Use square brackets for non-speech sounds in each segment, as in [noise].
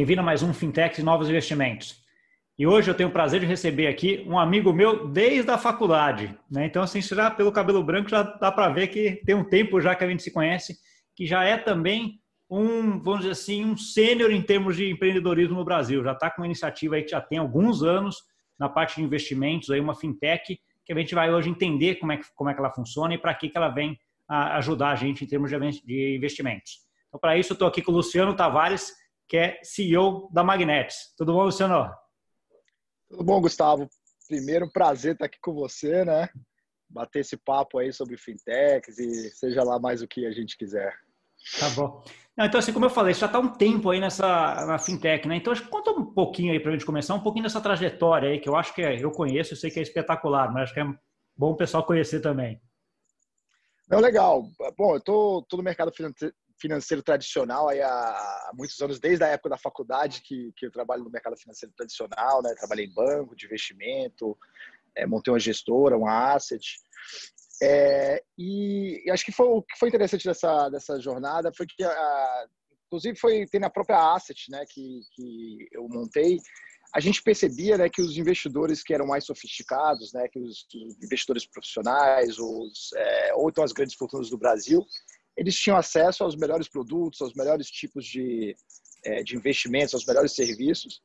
Bem-vindo a mais um Fintech e Novos Investimentos. E hoje eu tenho o prazer de receber aqui um amigo meu desde a faculdade. Né? Então, assim, já pelo cabelo branco já dá para ver que tem um tempo já que a gente se conhece, que já é também um, vamos dizer assim, um sênior em termos de empreendedorismo no Brasil. Já está com uma iniciativa aí que já tem alguns anos na parte de investimentos, aí uma fintech, que a gente vai hoje entender como é que, como é que ela funciona e para que, que ela vem a ajudar a gente em termos de investimentos. Então, para isso, eu estou aqui com o Luciano Tavares, que é CEO da Magnetis. Tudo bom, Luciano? Tudo bom, Gustavo? Primeiro, prazer estar aqui com você, né? Bater esse papo aí sobre fintechs e seja lá mais o que a gente quiser. Tá bom. Não, então, assim, como eu falei, você já está um tempo aí nessa na fintech, né? Então, conta um pouquinho aí para a gente começar, um pouquinho dessa trajetória aí, que eu acho que é, eu conheço, eu sei que é espetacular, mas acho que é bom o pessoal conhecer também. Não, legal. Bom, eu estou no mercado financeiro tradicional aí há, muitos anos, desde a época da faculdade que, que eu trabalho no mercado financeiro tradicional, né? Trabalhei em banco de investimento, é, montei uma gestora, uma asset. É, e, e, acho que foi, o que foi interessante dessa, dessa jornada foi que, a, inclusive, foi tem na própria asset né, que, que eu montei, a gente percebia né, que os investidores que eram mais sofisticados, né, que os, investidores profissionais, os, é, ou então as grandes fortunas do Brasil, eles tinham acesso aos melhores produtos, aos melhores tipos de, é, de investimentos, aos melhores serviços.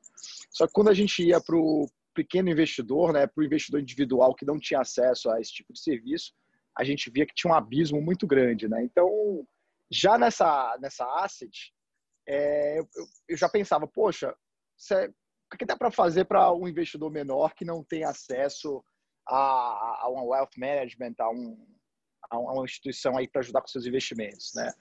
Só que quando a gente ia para o pequeno investidor, né, para o investidor individual que não tinha acesso a esse tipo de serviço, a gente via que tinha um abismo muito grande. Né? Então, já nessa, nessa asset, é, eu, eu, já pensava, poxa, é, o que dá para fazer para um investidor menor que não tem acesso a, a um wealth management, a um, a uma instituição aí para ajudar com seus investimentos, né?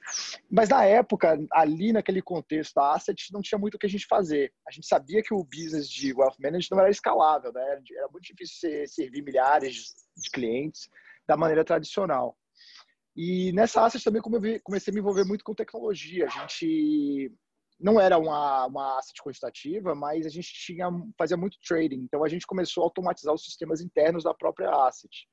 Mas na época, ali naquele contexto da asset, não tinha muito o que a gente fazer. A gente sabia que o business de wealth management não era escalável, né? Era muito difícil servir milhares de clientes da maneira tradicional. E nessa asset também comecei a me envolver muito com tecnologia. A gente não era uma, uma asset quantitativa, mas a gente tinha fazia muito trading. Então a gente começou a automatizar os sistemas internos da própria asset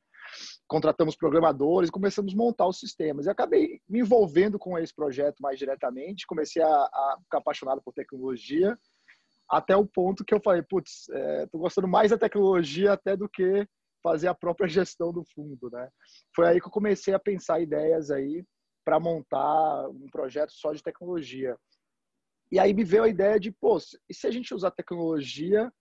contratamos programadores, começamos a montar os sistemas. E acabei me envolvendo com esse projeto mais diretamente, comecei a, a ficar apaixonado por tecnologia, até o ponto que eu falei, putz, é, gostando mais da tecnologia até do que fazer a própria [laughs] gestão do fundo, né? Foi aí que eu comecei a pensar ideias aí para montar um projeto só de tecnologia. E aí me veio a ideia de, pô, e se a gente usar tecnologia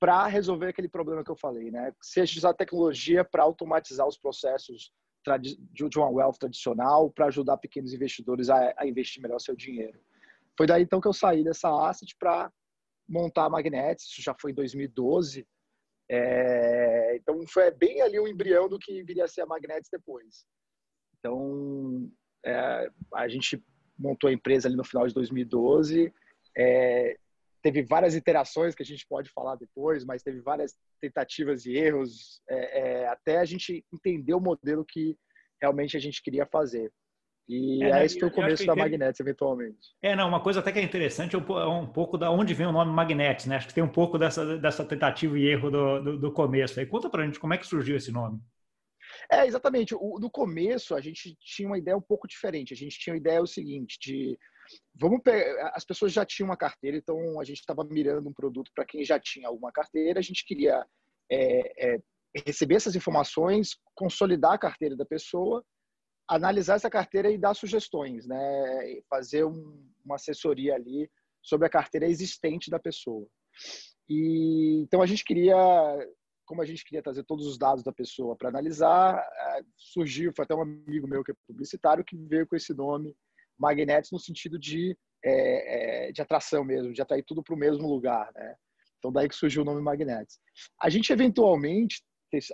para resolver aquele problema que eu falei, né? Se a gente usar tecnologia para automatizar os processos de uma wealth tradicional, para ajudar pequenos investidores a, a, investir melhor seu dinheiro. Foi daí então que eu saí dessa asset para montar a Magnetics, isso já foi em 2012. É, então foi bem ali o um embrião do que viria a ser a Magnetics depois. Então é, a gente montou a empresa ali no final de 2012. É, teve várias iterações que a gente pode falar depois, mas teve várias tentativas e erros é, é, até a gente entender o modelo que realmente a gente queria fazer. E é, né, esse foi o começo da Magnetis, eventualmente. É, não, uma coisa até que é interessante é um, é um pouco da onde vem o nome Magnetis, né? Acho que tem um pouco dessa, dessa tentativa e erro do, do, do começo. Aí conta pra gente como é que surgiu esse nome. É, exatamente. O, no começo, a gente tinha uma ideia um pouco diferente. A gente tinha a ideia o seguinte, de Vamos pegar, as pessoas já tinham uma carteira, então a gente estava mirando um produto para quem já tinha alguma carteira. A gente queria é, é, receber essas informações, consolidar a carteira da pessoa, analisar essa carteira e dar sugestões, né? Fazer um, uma assessoria ali sobre a carteira existente da pessoa. E então a gente queria, como a gente queria trazer todos os dados da pessoa para analisar, é, surgiu, foi até um amigo meu que é publicitário que veio com esse nome magnéticos no sentido de, é, é, de atração mesmo, de atrair tudo para o mesmo lugar, né? Então daí que surgiu o nome Magnetis. A gente eventualmente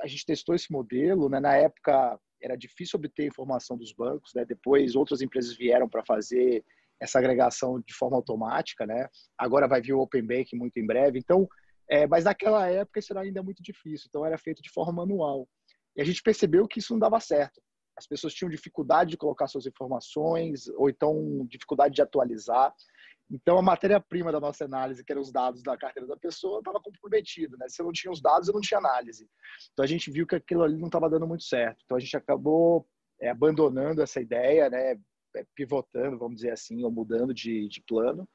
a gente testou esse modelo, né? Na época era difícil obter informação dos bancos, né? Depois outras empresas vieram para fazer essa agregação de forma automática, né? Agora vai vir o Open Bank muito em breve. Então, é, mas naquela época isso era ainda muito difícil. Então era feito de forma manual. E a gente percebeu que isso não dava certo as pessoas tinham dificuldade de colocar suas informações ou então dificuldade de atualizar. Então, a matéria-prima da nossa análise, que eram os dados da carteira da pessoa, estava comprometida. Né? Se eu não tinha os dados, eu não tinha análise. Então, a gente viu que aquilo ali não estava dando muito certo. Então, a gente acabou é, abandonando essa ideia, né? é, pivotando, vamos dizer assim, ou mudando de, de plano,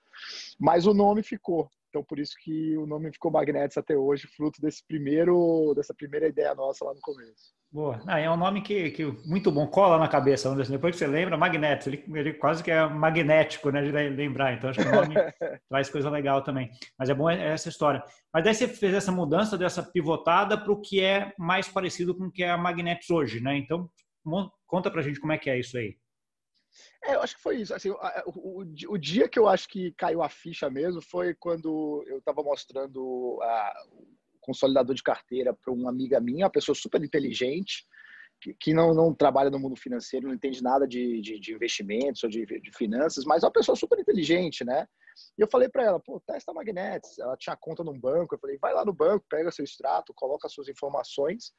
mas o nome ficou. Então, por isso que o nome ficou Magnetics até hoje, fruto desse primeiro, dessa primeira ideia nossa lá no começo. Boa. Ah, é um nome que, que muito bom, cola na cabeça. Depois que você lembra, Magnetics, ele, ele quase que é magnético, né, de lembrar. Então, acho que o nome [laughs] traz coisa legal também. Mas é bom essa história. Mas daí você fez essa mudança, dessa pivotada para o que é mais parecido com o que é a Magnetics hoje, né? Então, conta pra gente como é que é isso aí. É, eu acho que foi isso. Assim, o, o, o, dia que eu acho que caiu a ficha mesmo foi quando eu estava mostrando a, consolidador de carteira para uma amiga minha, uma pessoa super inteligente, que, que não, não trabalha no mundo financeiro, não entende nada de, de, de investimentos ou de, de, finanças, mas é uma pessoa super inteligente, né? E eu falei para ela, pô, testa a Magnets. Ela tinha conta num banco. Eu falei, vai lá no banco, pega seu extrato, coloca suas informações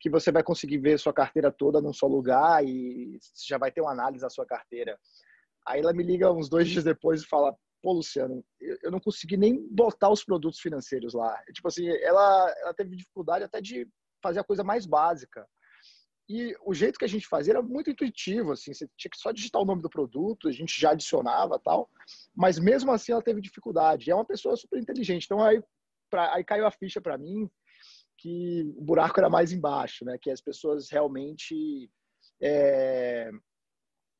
que você vai conseguir ver sua carteira toda num só lugar e já vai ter uma análise da sua carteira. Aí ela me liga uns dois dias depois e fala: Pô, Luciano, eu não consegui nem botar os produtos financeiros lá. Tipo assim, ela, ela teve dificuldade até de fazer a coisa mais básica. E o jeito que a gente fazia era muito intuitivo, assim, você tinha que só digitar o nome do produto, a gente já adicionava tal, mas mesmo assim ela teve dificuldade. E é uma pessoa super inteligente. Então aí, pra, aí caiu a ficha para mim que o buraco era mais embaixo, né? Que as pessoas realmente é,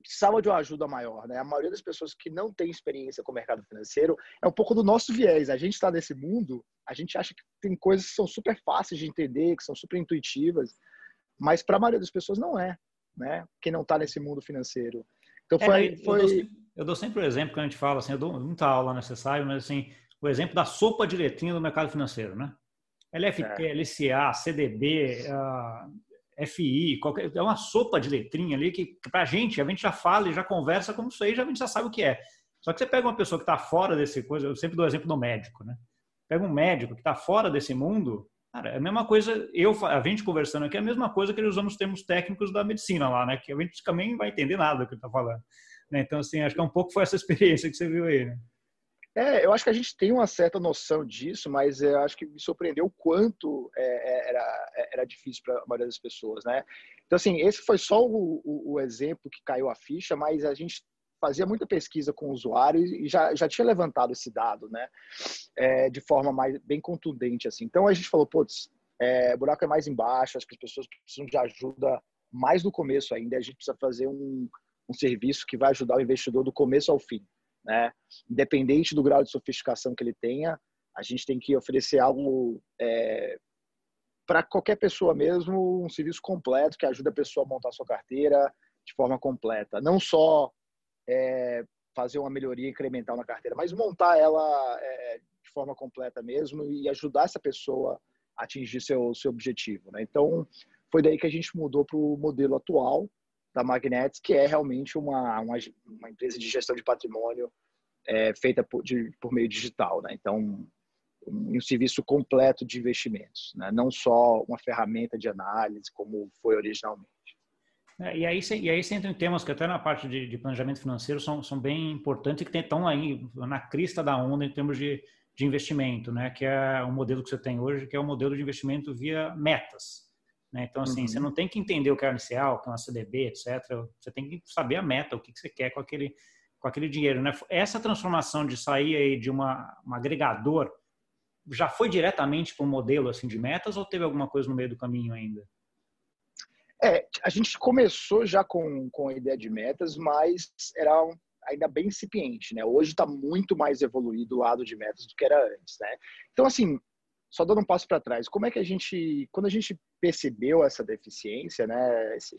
precisavam de uma ajuda maior, né? A maioria das pessoas que não tem experiência com o mercado financeiro é um pouco do nosso viés. A gente está nesse mundo, a gente acha que tem coisas que são super fáceis de entender, que são super intuitivas, mas para a maioria das pessoas não é, né? Quem não está nesse mundo financeiro. Então foi, é, eu, foi... Dou sempre, eu, dou sempre, o exemplo que a gente fala assim, eu dou muita aula necessária, mas assim, o exemplo da sopa de letrinha do mercado financeiro, né? LFT, é. LCA, CDB, uh, FI, qualquer, é uma sopa de letrinha ali que, para a gente, a gente já fala e já conversa como isso aí, já, a gente já sabe o que é. Só que você pega uma pessoa que está fora desse coisa, eu sempre dou exemplo do médico, né? Pega um médico que está fora desse mundo, cara, é a mesma coisa, eu, a gente conversando aqui, é a mesma coisa que ele usando os termos técnicos da medicina lá, né? Que a gente também vai entender nada do que ele está falando. Né? Então, assim, acho que é um pouco foi essa experiência que você viu aí, né? É, eu acho que a gente tem uma certa noção disso, mas eu acho que me surpreendeu o quanto é, é era, é, era difícil para a maioria das pessoas, né? Então, assim, esse foi só o, o, o, exemplo que caiu a ficha, mas a gente fazia muita pesquisa com o usuário e já, já tinha levantado esse dado, né? É, de forma mais, bem contundente, assim. Então, a gente falou, putz, é, o buraco é mais embaixo, acho que as pessoas precisam de ajuda mais no começo ainda, a gente precisa fazer um, um serviço que vai ajudar o investidor do começo ao fim né? Independente do grau de sofisticação que ele tenha, a gente tem que oferecer algo é, para qualquer pessoa mesmo, um serviço completo que ajuda a pessoa a montar sua carteira de forma completa. Não só é, fazer uma melhoria incremental na carteira, mas montar ela é, de forma completa mesmo e ajudar essa pessoa a atingir seu, seu objetivo. Né? Então, foi daí que a gente mudou para o modelo atual, da Magnets, que é realmente uma, uma, uma empresa de gestão de patrimônio é, feita por, de, por meio digital. Né? Então, um, um, serviço completo de investimentos, né? não só uma ferramenta de análise como foi originalmente. É, e, aí, e aí você entra em temas que até na parte de, de planejamento financeiro são, são bem importantes e que estão aí na crista da onda em termos de, de investimento, né? que é o modelo que você tem hoje, que é o modelo de investimento via metas. Né? Então, assim, uhum. você não tem que entender o que é inicial, o que é uma CDB, etc. Você tem que saber a meta, o que, que você quer com aquele, com aquele dinheiro. Né? Essa transformação de sair aí de uma, um agregador já foi diretamente para um modelo assim de metas ou teve alguma coisa no meio do caminho ainda? É, a gente começou já com, com a ideia de metas, mas era um, ainda bem incipiente, né? Hoje está muito mais evoluído o lado de metas do que era antes, né? Então, assim, só dando um passo para trás, como é que a gente, quando a gente percebeu essa deficiência, né, esse,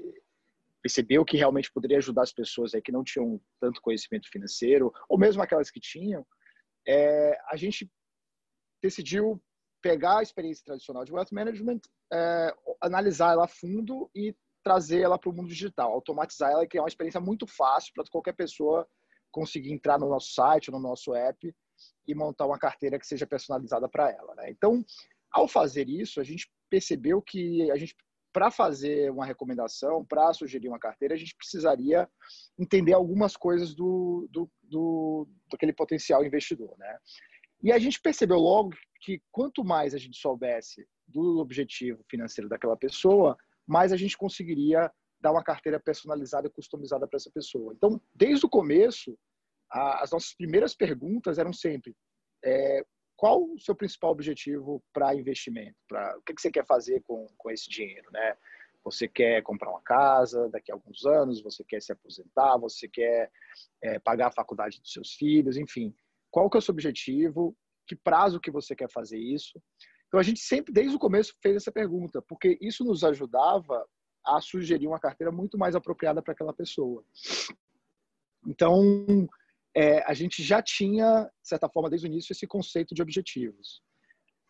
percebeu que realmente poderia ajudar as pessoas aí que não tinham tanto conhecimento financeiro, ou mesmo aquelas que tinham, é, a gente decidiu pegar a experiência tradicional de wealth management, é, analisar ela a fundo e trazer ela para o mundo digital, automatizar ela e criar uma experiência muito fácil para qualquer pessoa conseguir entrar no nosso site, no nosso app e montar uma carteira que seja personalizada para ela. Né? Então, ao fazer isso, a gente percebeu que a gente para fazer uma recomendação, para sugerir uma carteira, a gente precisaria entender algumas coisas do, do, do, daquele potencial investidor, né? E a gente percebeu logo que quanto mais a gente soubesse do objetivo financeiro daquela pessoa, mais a gente conseguiria dar uma carteira personalizada e customizada para essa pessoa. Então, desde o começo, a, as nossas primeiras perguntas eram sempre: é, qual o seu principal objetivo para investimento? Pra, o que, que você quer fazer com, com esse dinheiro, né? Você quer comprar uma casa daqui a alguns anos? Você quer se aposentar? Você quer é, pagar a faculdade dos seus filhos? Enfim, qual que é o seu objetivo? Que prazo que você quer fazer isso? Então a gente sempre, desde o começo, fez essa pergunta, porque isso nos ajudava a sugerir uma carteira muito mais apropriada para aquela pessoa. Então, é, a gente já tinha, de certa forma, desde o início, esse conceito de objetivos.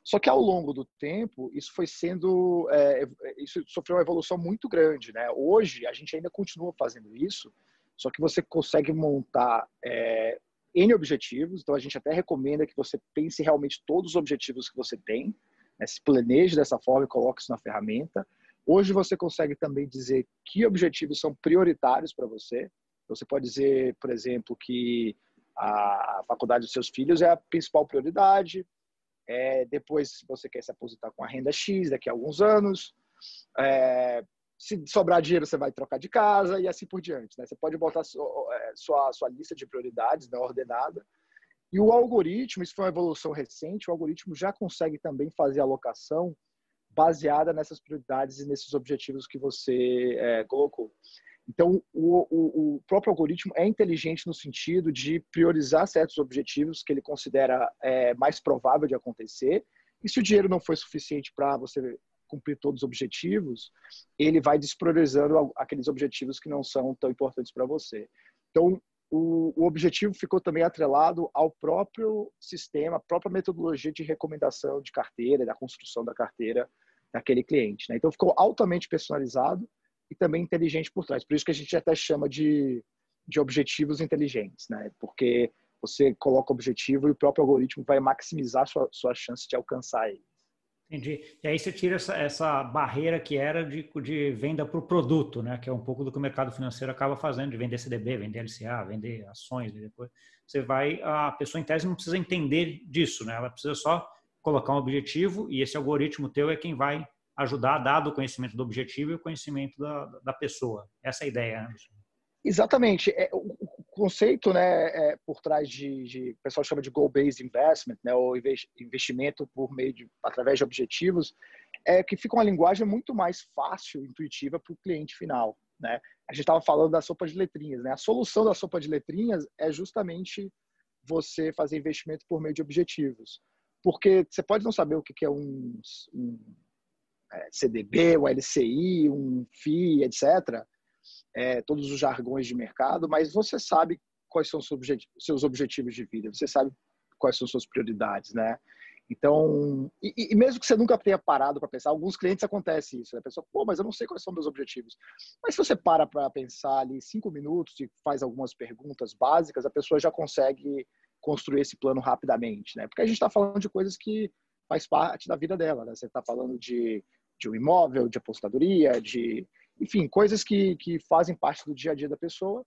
Só que ao longo do tempo, isso foi sendo, é, isso sofreu uma evolução muito grande, né? Hoje a gente ainda continua fazendo isso, só que você consegue montar é, N objetivos, então a gente até recomenda que você pense realmente todos os objetivos que você tem, né? se planeje dessa forma e coloque isso na ferramenta. Hoje você consegue também dizer que objetivos são prioritários para você. Você pode dizer, por exemplo, que a faculdade dos seus filhos é a principal prioridade, é, depois, você quer se aposentar com a renda X daqui a alguns anos. É, se sobrar dinheiro, você vai trocar de casa e assim por diante. Né? Você pode botar sua, é, sua, sua lista de prioridades né, ordenada. E o algoritmo, isso foi uma evolução recente, o algoritmo já consegue também fazer alocação baseada nessas prioridades e nesses objetivos que você é, colocou. Então, o, o, o, próprio algoritmo é inteligente no sentido de priorizar certos objetivos que ele considera é, mais provável de acontecer. E se o dinheiro não foi suficiente para você cumprir todos os objetivos, ele vai despriorizando aqueles objetivos que não são tão importantes para você. Então, o, o, objetivo ficou também atrelado ao próprio sistema, à própria metodologia de recomendação de carteira, da construção da carteira daquele cliente. Né? Então, ficou altamente personalizado e também inteligente por trás. Por isso que a gente até chama de, de objetivos inteligentes, né? Porque você coloca o objetivo e o próprio algoritmo vai maximizar sua, sua chance de alcançar ele. Entendi. E aí você tira essa, essa barreira que era de, de venda para o produto, né? Que é um pouco do que o mercado financeiro acaba fazendo, de vender CDB, vender LCA, vender ações, depois você vai, a pessoa em tese não precisa entender disso, né? Ela precisa só colocar um objetivo e esse algoritmo teu é quem vai ajudar, dado o conhecimento do objetivo e o conhecimento da, da pessoa. Essa é a ideia, Anderson. Exatamente. É, o, conceito né, é, por trás de, de, o pessoal chama de goal-based investment, né, ou investimento por meio de, através de objetivos, é que fica uma linguagem muito mais fácil, intuitiva para o cliente final. Né? A gente estava falando da sopa de letrinhas. Né? A solução da sopa de letrinhas é justamente você fazer investimento por meio de objetivos. Porque você pode não saber o que é um, um CDB, o LCI, um FI, etc. É, todos os jargões de mercado, mas você sabe quais são seus objetivos de vida, você sabe quais são suas prioridades, né? Então, e, e mesmo que você nunca tenha parado para pensar, alguns clientes acontece isso, né? A pessoa, pô, mas eu não sei quais são meus objetivos. Mas se você para para pensar ali cinco minutos e faz algumas perguntas básicas, a pessoa já consegue construir esse plano rapidamente, né? Porque a gente está falando de coisas que faz parte da vida dela, né? Você está falando de de um imóvel, de apostadoria, de, enfim, coisas que, que fazem parte do dia a dia da pessoa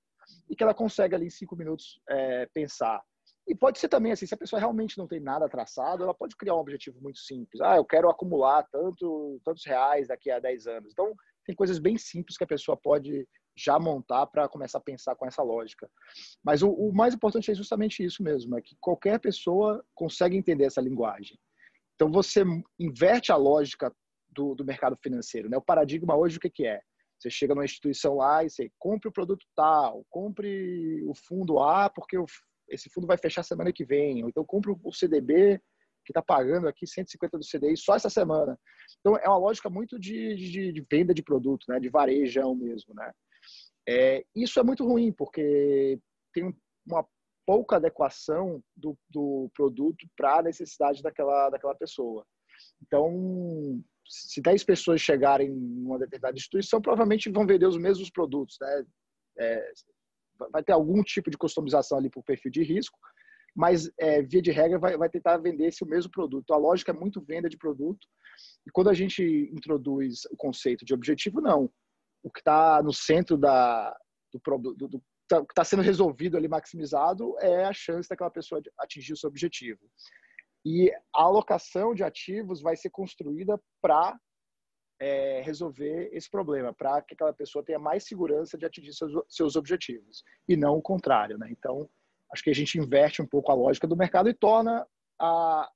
e que ela consegue ali em cinco minutos é, pensar. E pode ser também assim, se a pessoa realmente não tem nada traçado, ela pode criar um objetivo muito simples. Ah, eu quero acumular tanto, tantos reais daqui a 10 anos. Então, tem coisas bem simples que a pessoa pode já montar para começar a pensar com essa lógica. Mas o, o, mais importante é justamente isso mesmo, é que qualquer pessoa consegue entender essa linguagem. Então, você inverte a lógica do, do mercado financeiro. Né? O paradigma hoje, o que, que é? Você chega numa instituição lá e você compre o produto tal, compre o fundo A, porque o, esse fundo vai fechar semana que vem, ou então compre o CDB, que está pagando aqui 150 do CDI só essa semana. Então, é uma lógica muito de, de, de venda de produto, né? de varejão mesmo. Né? É, isso é muito ruim, porque tem uma pouca adequação do, do produto para a necessidade daquela, daquela pessoa. Então, se 10 pessoas chegarem em uma determinada instituição, provavelmente vão vender os mesmos produtos. Né? É, vai ter algum tipo de customização ali para o perfil de risco, mas é, via de regra vai, vai tentar vender esse mesmo produto. A lógica é muito venda de produto. E quando a gente introduz o conceito de objetivo, não. O que está no centro da, do, do, do tá, que está sendo resolvido ali, maximizado, é a chance daquela pessoa atingir o seu objetivo. E a alocação de ativos vai ser construída para é, resolver esse problema, para que aquela pessoa tenha mais segurança de atingir seus, seus objetivos, e não o contrário. Né? Então, acho que a gente inverte um pouco a lógica do mercado e torna a,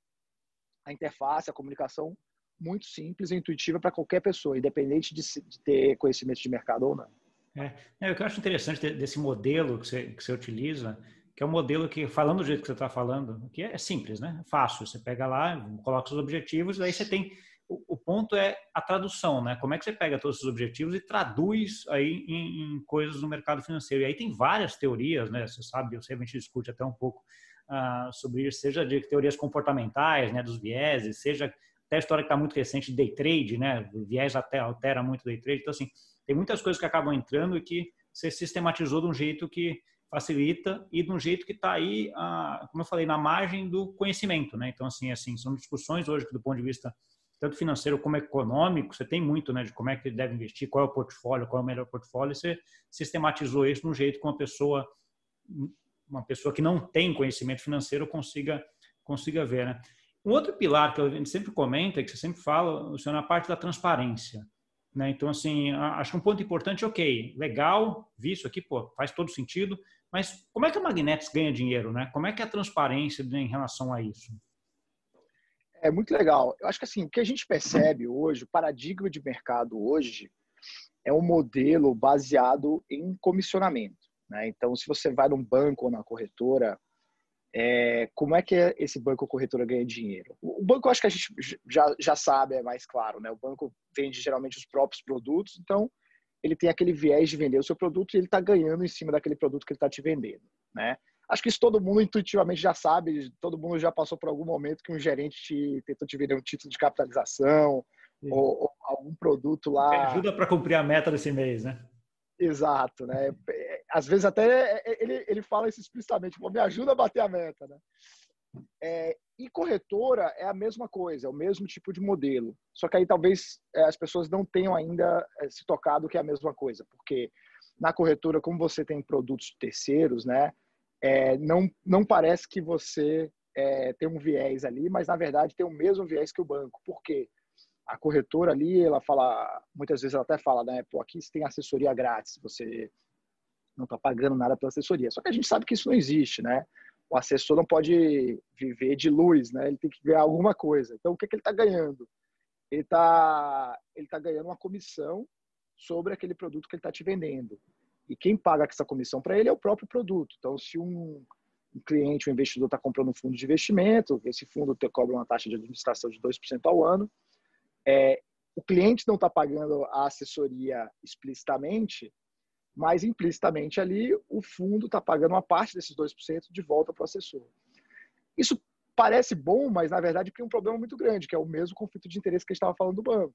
a interface, a comunicação muito simples e intuitiva para qualquer pessoa, independente de, de, ter conhecimento de mercado ou não. É, é, o que eu acho interessante desse modelo que você, que você utiliza, que é um modelo que, falando do jeito que você está falando, que é simples, né? Fácil. Você pega lá, coloca os objetivos, e aí você tem o, ponto é a tradução, né? Como é que você pega todos esses objetivos e traduz aí em, em coisas no mercado financeiro? E aí tem várias teorias, né? Você sabe, eu sei, a gente discute até um pouco uh, sobre isso, seja de teorias comportamentais, né? Dos vieses, seja até a história que está muito recente day trade, né? O viés até altera muito day trade. Então, assim, tem muitas coisas que acabam entrando e que você sistematizou de um jeito que facilita e de um jeito que está aí, uh, como eu falei, na margem do conhecimento, né? Então, assim, assim, são discussões hoje que do ponto de vista tanto financeiro como econômico, você tem muito, né, de como é que deve investir, qual é o portfólio, qual é o melhor portfólio, você sistematizou isso de um jeito que uma pessoa, uma pessoa que não tem conhecimento financeiro consiga, consiga ver, né. Um outro pilar que a gente sempre comenta, que você sempre fala, é na parte da transparência. Né? Então, assim, acho que um ponto importante, ok, legal, vi isso aqui, pô, faz todo sentido, mas como é que a Magnetis ganha dinheiro, né? Como é que é a transparência em relação a isso? É muito legal. Eu acho que assim, o que a gente percebe hoje, o paradigma de mercado hoje, é um modelo baseado em comissionamento. Né? Então, se você vai num banco ou na corretora, é, como é que esse banco ou corretora ganha dinheiro? O banco, acho que a gente já, já sabe, é mais claro. Né? O banco vende geralmente os próprios produtos, então ele tem aquele viés de vender o seu produto e ele está ganhando em cima daquele produto que ele está te vendendo. Né? Acho que isso todo mundo intuitivamente já sabe, todo mundo já passou por algum momento que um gerente te, tentou te vender um título de capitalização ou, ou, algum produto lá. Me ajuda para cumprir a meta desse mês, né? Exato, né? Às vezes até ele, ele fala isso explicitamente, me ajuda a bater a meta, né? É, e corretora é a mesma coisa, é o mesmo tipo de modelo. Só que aí talvez é, as pessoas não tenham ainda é, se tocado que é a mesma coisa, porque na corretora, como você tem produtos terceiros, né? é, não, não parece que você é, tem um viés ali, mas na verdade tem o mesmo viés que o banco. Por quê? A corretora ali, ela fala, muitas vezes ela até fala, né? Pô, aqui você tem assessoria grátis, você não está pagando nada pela assessoria. Só que a gente sabe que isso não existe, né? O assessor não pode viver de luz, né? Ele tem que ganhar alguma coisa. Então, o que, é que ele está ganhando? Ele está ele tá ganhando uma comissão sobre aquele produto que ele está te vendendo. E quem paga essa comissão para ele é o próprio produto. Então, se um, um cliente, um investidor está comprando um fundo de investimento, esse fundo te cobra uma taxa de administração de 2% ao ano, é, o cliente não está pagando a assessoria explicitamente, mas implicitamente ali o fundo está pagando uma parte desses 2% de volta para o assessor. Isso parece bom, mas na verdade tem um problema muito grande, que é o mesmo conflito de interesse que a gente estava falando do banco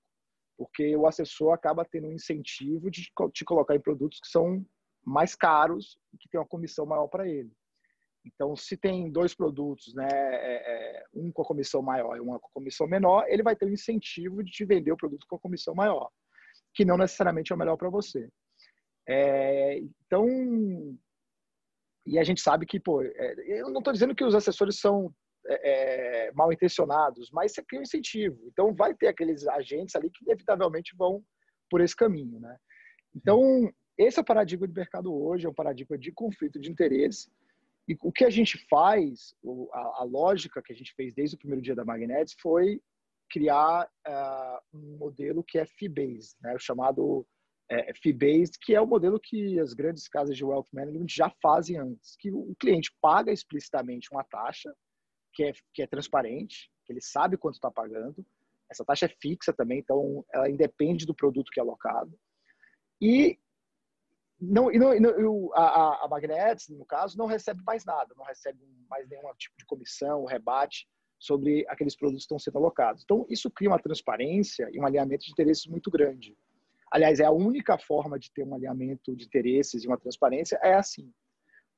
porque o assessor acaba tendo um incentivo de te colocar em produtos que são mais caros e que tem uma comissão maior para ele. Então, se tem dois produtos, né, é, é, um com a comissão maior e um com a comissão menor, ele vai ter um incentivo de te vender o produto com a comissão maior, que não necessariamente é o melhor para você. É, então, e a gente sabe que, pô, é, eu não estou dizendo que os assessores são é, é, mal intencionados, mas você cria um incentivo. Então, vai ter aqueles agentes ali que inevitavelmente vão por esse caminho, né? Então, esse é o paradigma de mercado hoje, é um paradigma de conflito de interesse. E o que a gente faz, a, lógica que a gente fez desde o primeiro dia da Magnetics foi criar uh, um modelo que é fee-based, né? o chamado é, fee-based, que é o modelo que as grandes casas de wealth management já fazem antes, que o cliente paga explicitamente uma taxa que é, que é transparente, que ele sabe quanto está pagando. Essa taxa é fixa também, então ela independe do produto que é alocado. E não, e não, a, a Magnets, no caso, não recebe mais nada, não recebe mais nenhum tipo de comissão, rebate sobre aqueles produtos que estão sendo alocados. Então, isso cria uma transparência e um alinhamento de interesses muito grande. Aliás, é a única forma de ter um alinhamento de interesses e uma transparência é assim.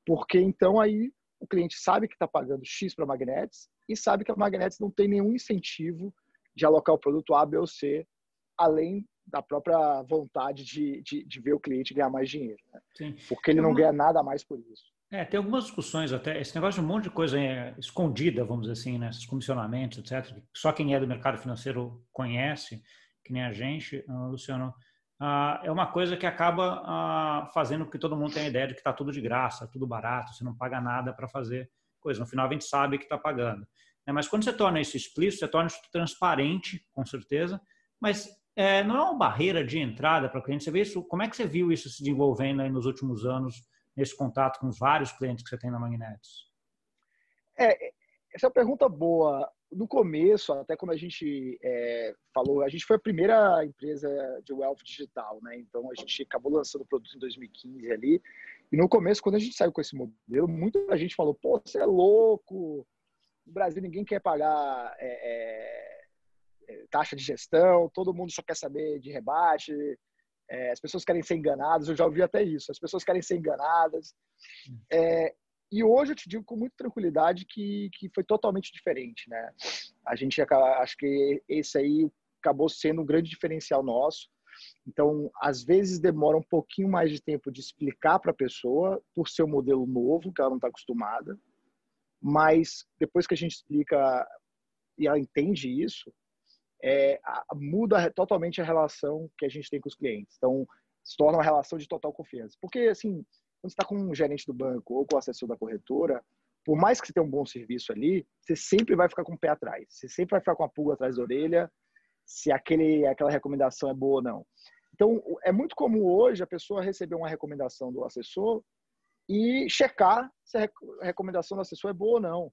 Porque então aí o cliente sabe que está pagando X para a Magnetics e sabe que a Magnetics não tem nenhum incentivo de alocar o produto A, B ou C, além da própria vontade de, de, de ver o cliente ganhar mais dinheiro. Né? Porque ele não ganha nada mais por isso. É, tem algumas discussões até, esse negócio de um monte de coisa é, escondida, vamos dizer assim, né? esses comissionamentos, etc., só quem é do mercado financeiro conhece, que nem a gente, Luciano, ah, é uma coisa que acaba ah, fazendo com que todo mundo tenha a ideia de que está tudo de graça, tudo barato, você não paga nada para fazer coisa. No final, a gente sabe que está pagando. Né? Mas quando você torna isso explícito, você torna isso transparente, com certeza, mas é, não é uma barreira de entrada para o cliente. Você vê isso, como é que você viu isso se desenvolvendo nos últimos anos, nesse contato com os vários clientes que você tem na Magnetis? É, essa é uma pergunta boa no começo, até quando a gente é, falou, a gente foi a primeira empresa de wealth digital, né? Então a gente acabou lançando o produto em 2015 ali. E no começo, quando a gente saiu com esse modelo, muita gente falou: pô, você é louco, no Brasil ninguém quer pagar é, é, é, taxa de gestão, todo mundo só quer saber de rebate, é, as pessoas querem ser enganadas. Eu já ouvi até isso: as pessoas querem ser enganadas. E hoje eu te digo com muita tranquilidade que, que foi totalmente diferente, né? A gente acho que esse aí acabou sendo um grande diferencial nosso. Então, às vezes demora um pouquinho mais de tempo de explicar para a pessoa por ser um modelo novo que ela não está acostumada, mas depois que a gente explica e ela entende isso, é, muda totalmente a relação que a gente tem com os clientes. Então, se torna uma relação de total confiança. Porque, assim, quando você está com um gerente do banco ou com o assessor da corretora, por mais que você tenha um bom serviço ali, você sempre vai ficar com o pé atrás. Você sempre vai ficar com a pulga atrás da orelha se aquele, aquela recomendação é boa ou não. Então, é muito comum hoje a pessoa receber uma recomendação do assessor e checar se a recomendação do assessor é boa ou não.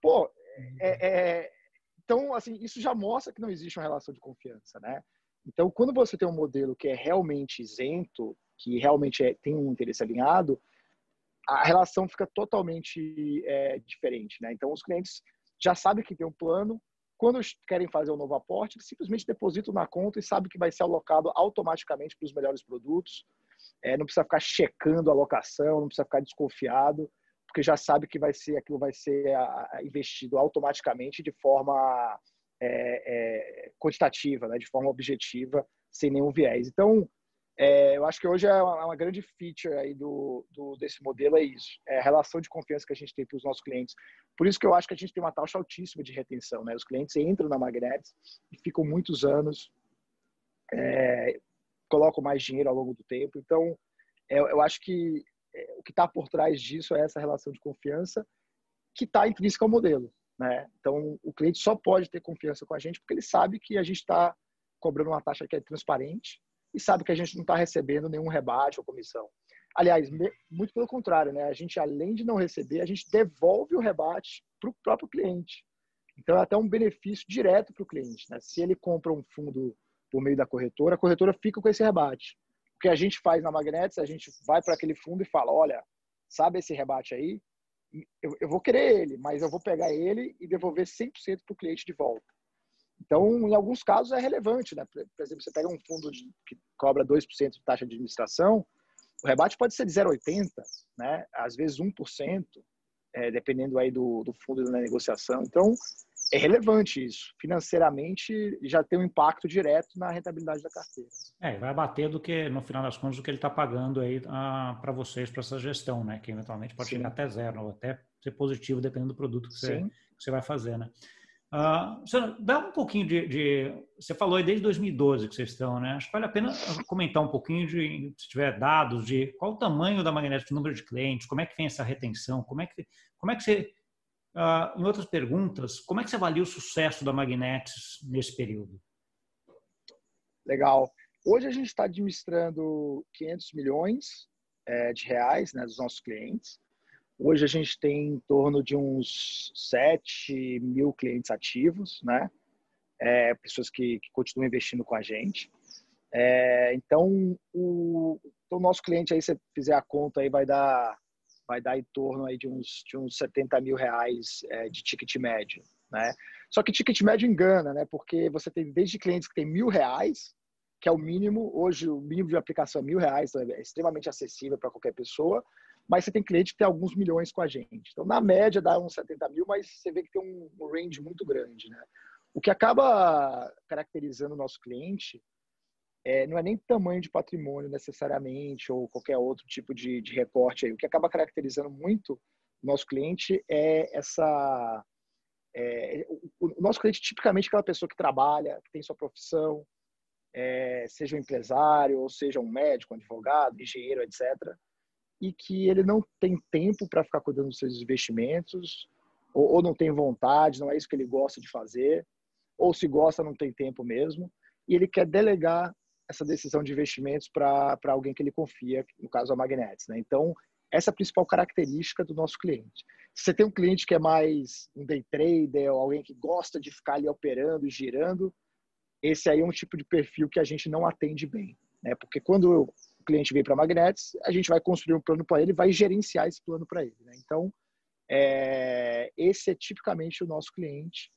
Pô, é, é, então, assim, isso já mostra que não existe uma relação de confiança, né? Então, quando você tem um modelo que é realmente isento, que realmente é, tem um interesse alinhado, a relação fica totalmente é, diferente, né? Então, os clientes já sabem que tem um plano, quando querem fazer um novo aporte, eles simplesmente depositam na conta e sabem que vai ser alocado automaticamente para os melhores produtos. É, não precisa ficar checando a alocação, não precisa ficar desconfiado, porque já sabe que vai ser aquilo vai ser investido automaticamente de forma é, é, quantitativa, né, de forma objetiva, sem nenhum viés. Então, é, eu acho que hoje é uma, uma grande feature aí do, do, desse modelo é isso, é a relação de confiança que a gente tem para os nossos clientes. Por isso que eu acho que a gente tem uma taxa altíssima de retenção, né? Os clientes entram na Magnetis e ficam muitos anos, é, colocam mais dinheiro ao longo do tempo. Então, é, eu acho que é, o que está por trás disso é essa relação de confiança que está intrínseca ao modelo, né? Então, o cliente só pode ter confiança com a gente porque ele sabe que a gente está cobrando uma taxa que é transparente e sabe que a gente não está recebendo nenhum rebate ou comissão. Aliás, muito pelo contrário, né? A gente, além de não receber, a gente devolve o rebate para o próprio cliente. Então, é até um benefício direto para o cliente. Né? Se ele compra um fundo por meio da corretora, a corretora fica com esse rebate. O que a gente faz na Magnetis, a gente vai para aquele fundo e fala: olha, sabe esse rebate aí? Eu, eu vou querer ele, mas eu vou pegar ele e devolver 100% para o cliente de volta. Então, em alguns casos é relevante, né? Por exemplo, você pega um fundo de, que cobra 2% de taxa de administração, o rebate pode ser de 0,80, né? Às vezes 1%, é, dependendo aí do, do fundo da negociação. Então, é relevante isso. Financeiramente, já tem um impacto direto na rentabilidade da carteira. É, vai bater do que, no final das contas, do que ele está pagando aí ah, para vocês, para essa gestão, né? Que eventualmente pode Sim. chegar até zero, ou até ser positivo, dependendo do produto que você, que você vai fazer, né? Uh, dá um pouquinho de, de, Você falou aí desde 2012 que vocês estão, né? Acho que vale a pena comentar um pouquinho de, se tiver dados, de qual o tamanho da magnética, o número de clientes, como é que vem essa retenção, como é que, como é que você. Uh, em outras perguntas, como é que você avalia o sucesso da Magnetis nesse período? Legal. Hoje a gente está administrando 500 milhões é, de reais né, dos nossos clientes. Hoje a gente tem em torno de uns 7 mil clientes ativos, né? É, pessoas que, que, continuam investindo com a gente. É, então, o, então, nosso cliente aí, se fizer a conta aí, vai dar, vai dar em torno aí de uns, de uns 70 mil reais é, de ticket médio, né? Só que ticket médio engana, né? Porque você tem desde clientes que tem mil reais, que é o mínimo, hoje o mínimo de aplicação é mil reais, então é extremamente acessível para qualquer pessoa, mas você tem cliente que tem alguns milhões com a gente. Então, na média, dá uns 70 mil, mas você vê que tem um, range muito grande. Né? O que acaba caracterizando o nosso cliente é, não é nem tamanho de patrimônio necessariamente, ou qualquer outro tipo de, de recorte. Aí. O que acaba caracterizando muito o nosso cliente é essa. É, o, o nosso cliente tipicamente é aquela pessoa que trabalha, que tem sua profissão, é, seja um empresário, ou seja um médico, um advogado, engenheiro, etc., e que ele não tem tempo para ficar cuidando dos seus investimentos, ou, ou, não tem vontade, não é isso que ele gosta de fazer, ou se gosta, não tem tempo mesmo, e ele quer delegar essa decisão de investimentos para alguém que ele confia, no caso a Magnetics. Né? Então, essa é a principal característica do nosso cliente. Se você tem um cliente que é mais um day trader, ou alguém que gosta de ficar ali operando e girando, esse aí é um tipo de perfil que a gente não atende bem. Né? Porque quando o cliente vem para a Magnetics, a gente vai construir um plano para ele vai gerenciar esse plano para ele. Né? Então, é, esse é tipicamente o nosso cliente.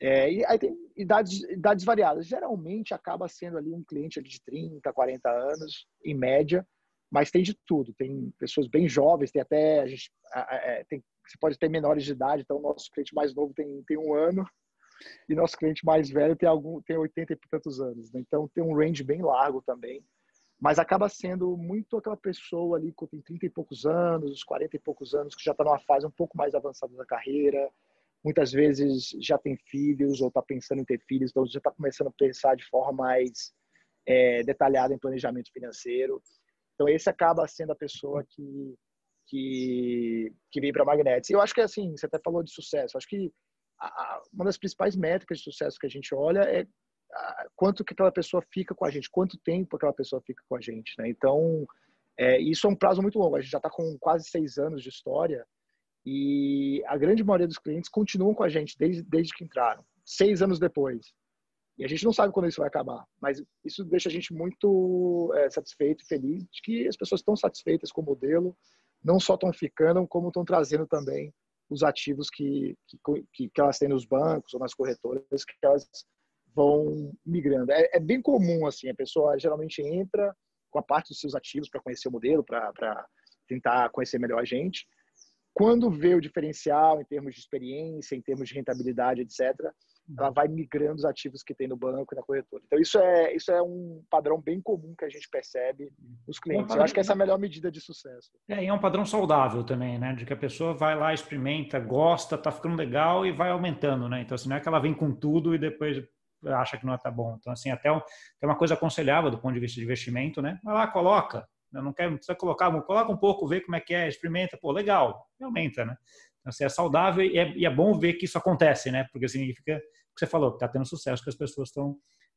É, e aí tem idades, idades variadas. Geralmente acaba sendo ali um cliente ali de 30, 40 anos, em média, mas tem de tudo. Tem pessoas bem jovens, tem até. A gente, é, tem, você pode ter menores de idade, então nosso cliente mais novo tem, tem um ano e nosso cliente mais velho tem algum tem 80 e tantos anos. Né? Então tem um range bem largo também, mas acaba sendo muito aquela pessoa ali que tem 30 e poucos anos, 40 e poucos anos, que já está numa fase um pouco mais avançada da carreira, muitas vezes já tem filhos ou está pensando em ter filhos, então já está começando a pensar de forma mais é, detalhada em planejamento financeiro. Então esse acaba sendo a pessoa que que, que vem para a Magnetics. Eu acho que assim, você até falou de sucesso. Acho que a, uma das principais métricas de sucesso que a gente olha é quanto que aquela pessoa fica com a gente, quanto tempo aquela pessoa fica com a gente. Né? Então é, isso é um prazo muito longo. A gente já está com quase seis anos de história e a grande maioria dos clientes continuam com a gente desde, desde que entraram, seis anos depois. E a gente não sabe quando isso vai acabar, mas isso deixa a gente muito é, satisfeito e feliz de que as pessoas estão satisfeitas com o modelo, não só estão ficando, como estão trazendo também os ativos que, que, que, elas têm nos bancos ou nas corretoras, que elas vão migrando. É, é bem comum, assim, a pessoa geralmente entra com a parte dos seus ativos para conhecer o modelo, para tentar conhecer melhor a gente, quando vê o diferencial em termos de experiência, em termos de rentabilidade, etc., ela vai migrando os ativos que tem no banco e na corretora. Então, isso é, isso é um padrão bem comum que a gente percebe nos clientes. Eu acho que essa é a melhor medida de sucesso. É, e é um padrão saudável também, né? De que a pessoa vai lá, experimenta, gosta, tá ficando legal e vai aumentando, né? Então, assim, não é que ela vem com tudo e depois acha que não está bom. Então, assim, até é uma coisa aconselhável do ponto de vista de investimento, né? Vai lá, coloca, eu não quero, não precisa colocar, coloca um pouco, vê como é que é, experimenta, pô, legal, aumenta, né? Então, assim, é saudável e é, e é bom ver que isso acontece, né? Porque significa, que você falou, que está tendo sucesso, que as pessoas estão